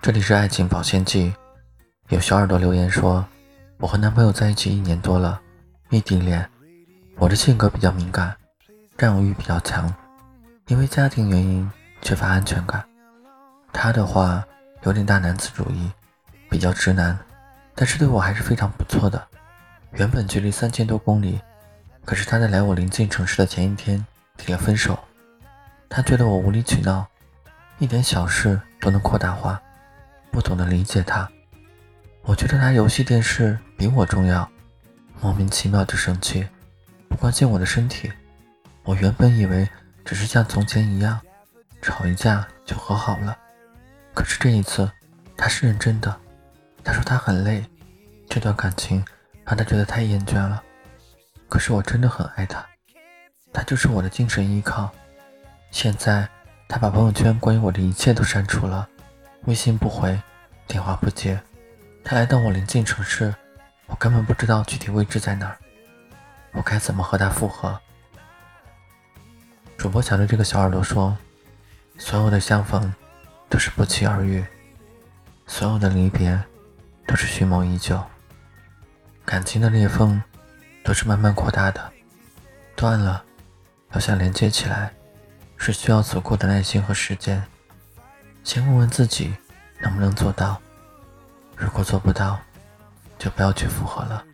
这里是爱情保鲜剂。有小耳朵留言说，我和男朋友在一起一年多了，异地恋。我的性格比较敏感，占有欲比较强，因为家庭原因缺乏安全感。他的话有点大男子主义，比较直男，但是对我还是非常不错的。原本距离三千多公里，可是他在来我临近城市的前一天提了分手。他觉得我无理取闹，一点小事都能扩大化。不懂得理解他，我觉得他游戏电视比我重要，莫名其妙的生气，不关心我的身体。我原本以为只是像从前一样，吵一架就和好了，可是这一次他是认真的。他说他很累，这段感情让他觉得太厌倦了。可是我真的很爱他，他就是我的精神依靠。现在他把朋友圈关于我的一切都删除了。微信不回，电话不接，他来到我临近城市，我根本不知道具体位置在哪儿，我该怎么和他复合？主播想对这个小耳朵说：所有的相逢都是不期而遇，所有的离别都是蓄谋已久，感情的裂缝都是慢慢扩大的，断了，要想连接起来，是需要足够的耐心和时间。先问问自己能不能做到，如果做不到，就不要去复合了。